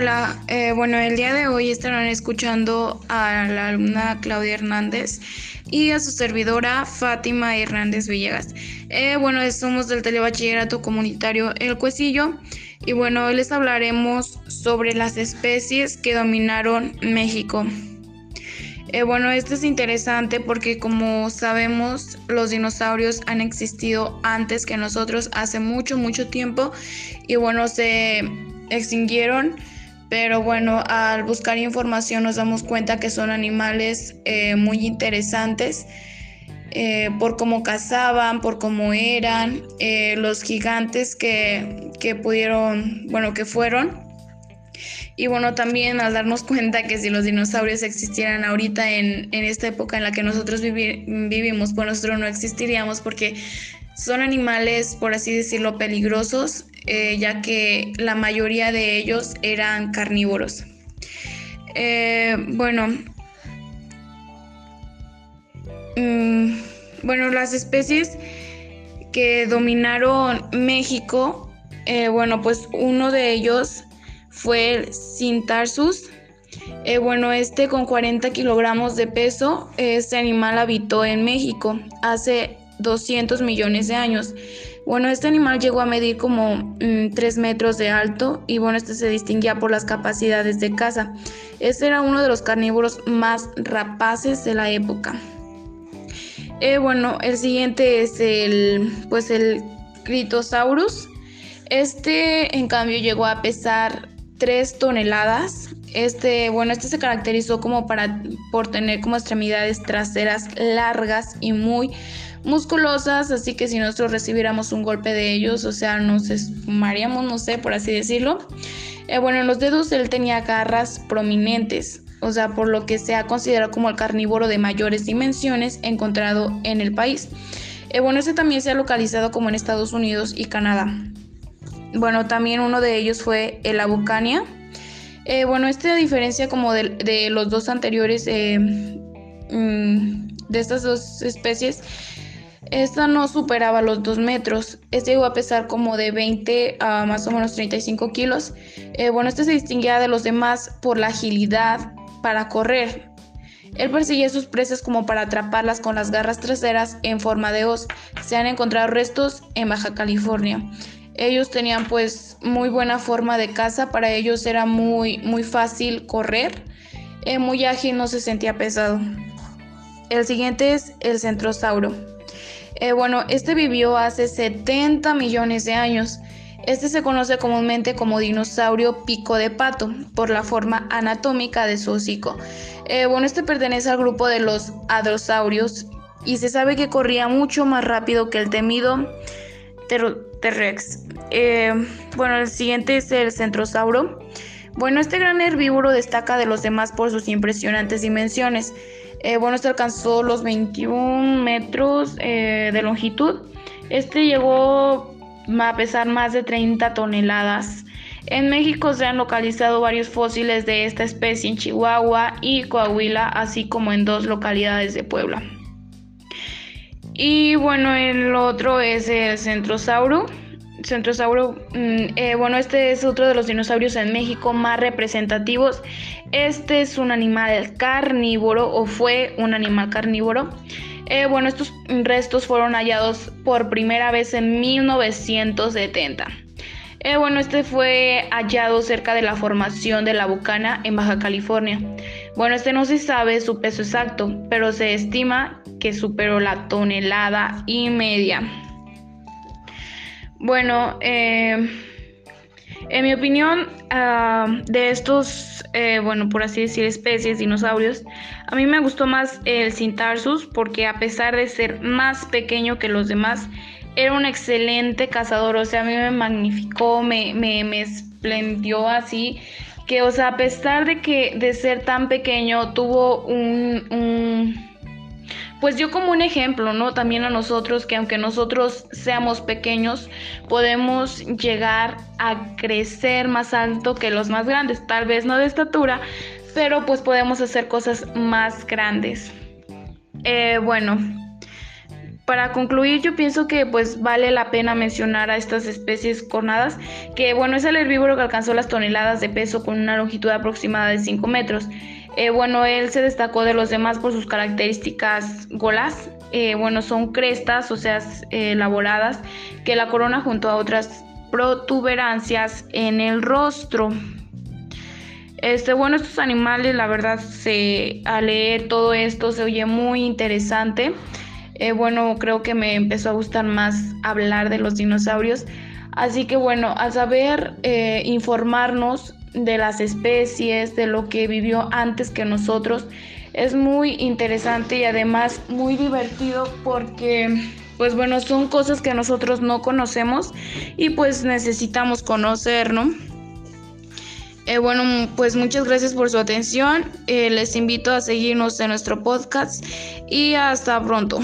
Hola, eh, bueno, el día de hoy estarán escuchando a la alumna Claudia Hernández y a su servidora Fátima Hernández Villegas. Eh, bueno, somos del Telebachillerato Comunitario El Cuesillo y bueno, hoy les hablaremos sobre las especies que dominaron México. Eh, bueno, esto es interesante porque como sabemos los dinosaurios han existido antes que nosotros hace mucho, mucho tiempo y bueno, se extinguieron, pero bueno, al buscar información nos damos cuenta que son animales eh, muy interesantes. Eh, por cómo cazaban, por cómo eran, eh, los gigantes que, que, pudieron, bueno, que fueron. Y bueno, también al darnos cuenta que si los dinosaurios existieran ahorita en, en esta época en la que nosotros vivimos, pues nosotros no existiríamos porque son animales, por así decirlo, peligrosos eh, ya que la mayoría de ellos eran carnívoros. Eh, bueno, mm, bueno, las especies que dominaron México, eh, bueno, pues uno de ellos fue el Cintarsus. bueno, este con 40 kilogramos de peso, este animal habitó en México hace 200 millones de años. Bueno, este animal llegó a medir como 3 mm, metros de alto y bueno, este se distinguía por las capacidades de caza. Este era uno de los carnívoros más rapaces de la época. Eh, bueno, el siguiente es el, pues el Critosaurus. Este, en cambio, llegó a pesar 3 toneladas. Este, bueno, este se caracterizó como para, por tener como extremidades traseras largas y muy musculosas, así que si nosotros recibiéramos un golpe de ellos, o sea, nos esfumaríamos, no sé, por así decirlo. Eh, bueno, en los dedos él tenía garras prominentes, o sea, por lo que se ha considerado como el carnívoro de mayores dimensiones encontrado en el país. Eh, bueno, este también se ha localizado como en Estados Unidos y Canadá. Bueno, también uno de ellos fue el Abucania. Eh, bueno, este a diferencia como de, los dos anteriores, mm, de estas dos especies, esta no superaba los 2 metros. Este llegó a pesar como de 20 a más o menos 35 kilos. Eh, bueno, este se distinguía de los demás por la agilidad para correr. Él perseguía sus presas como para atraparlas con las garras traseras en forma de hoz. Se han encontrado restos en Baja California. Ellos tenían pues muy buena forma de caza, para ellos era muy, muy fácil correr, eh, muy ágil, no se sentía pesado. El siguiente es el centrosauro. Eh, bueno, este vivió hace 70 millones de años. Este se conoce comúnmente como dinosaurio pico de pato por la forma anatómica de su hocico. Eh, bueno, este pertenece al grupo de los hadrosaurios y se sabe que corría mucho más rápido que el temido T-Rex. Eh, bueno, el siguiente es el centrosauro. Bueno, este gran herbívoro destaca de los demás por sus impresionantes dimensiones. Eh, bueno, este alcanzó los 21 metros eh, de longitud. Este llegó a pesar más de 30 toneladas. En México se han localizado varios fósiles de esta especie en Chihuahua y Coahuila, así como en dos localidades de Puebla. Y bueno, el otro es el centrosauro. Centrosauro, mm, eh, bueno, este es otro de los dinosaurios en México más representativos. Este es un animal carnívoro o fue un animal carnívoro. Eh, bueno, estos restos fueron hallados por primera vez en 1970. Eh, bueno, este fue hallado cerca de la formación de la Bucana en Baja California. Bueno, este no se sabe su peso exacto, pero se estima que superó la tonelada y media. Bueno, eh, en mi opinión, ah, de estos, eh, bueno, por así decir, especies, dinosaurios, a mí me gustó más el Cintarsus porque a pesar de ser más pequeño que los demás, era un excelente cazador, o sea, a mí me magnificó, me, me, me esplendió así, que, o sea, a pesar de que de ser tan pequeño, tuvo un pues yo como un ejemplo, ¿no? También a nosotros, que aunque nosotros seamos pequeños, podemos llegar a crecer más alto que los más grandes, tal vez no de estatura, pero pues podemos hacer cosas más grandes. Eh, bueno, para concluir, yo pienso que pues vale la pena mencionar a estas especies cornadas, que bueno, es el herbívoro que alcanzó las toneladas de peso con una longitud aproximada de 5 metros. Eh, bueno, él se destacó de los demás por sus características golas. Eh, bueno, son crestas, o sea, eh, elaboradas, que la corona junto a otras protuberancias en el rostro. Este, bueno, estos animales, la verdad, se, al leer todo esto se oye muy interesante. Bueno, creo que me empezó a gustar más hablar de los dinosaurios. Así que bueno, al saber informarnos de las especies, de lo que vivió antes que nosotros. Es muy interesante y además muy divertido porque pues bueno, son cosas que nosotros no conocemos y pues necesitamos conocer, ¿no? Eh, bueno, pues muchas gracias por su atención. Eh, les invito a seguirnos en nuestro podcast y hasta pronto.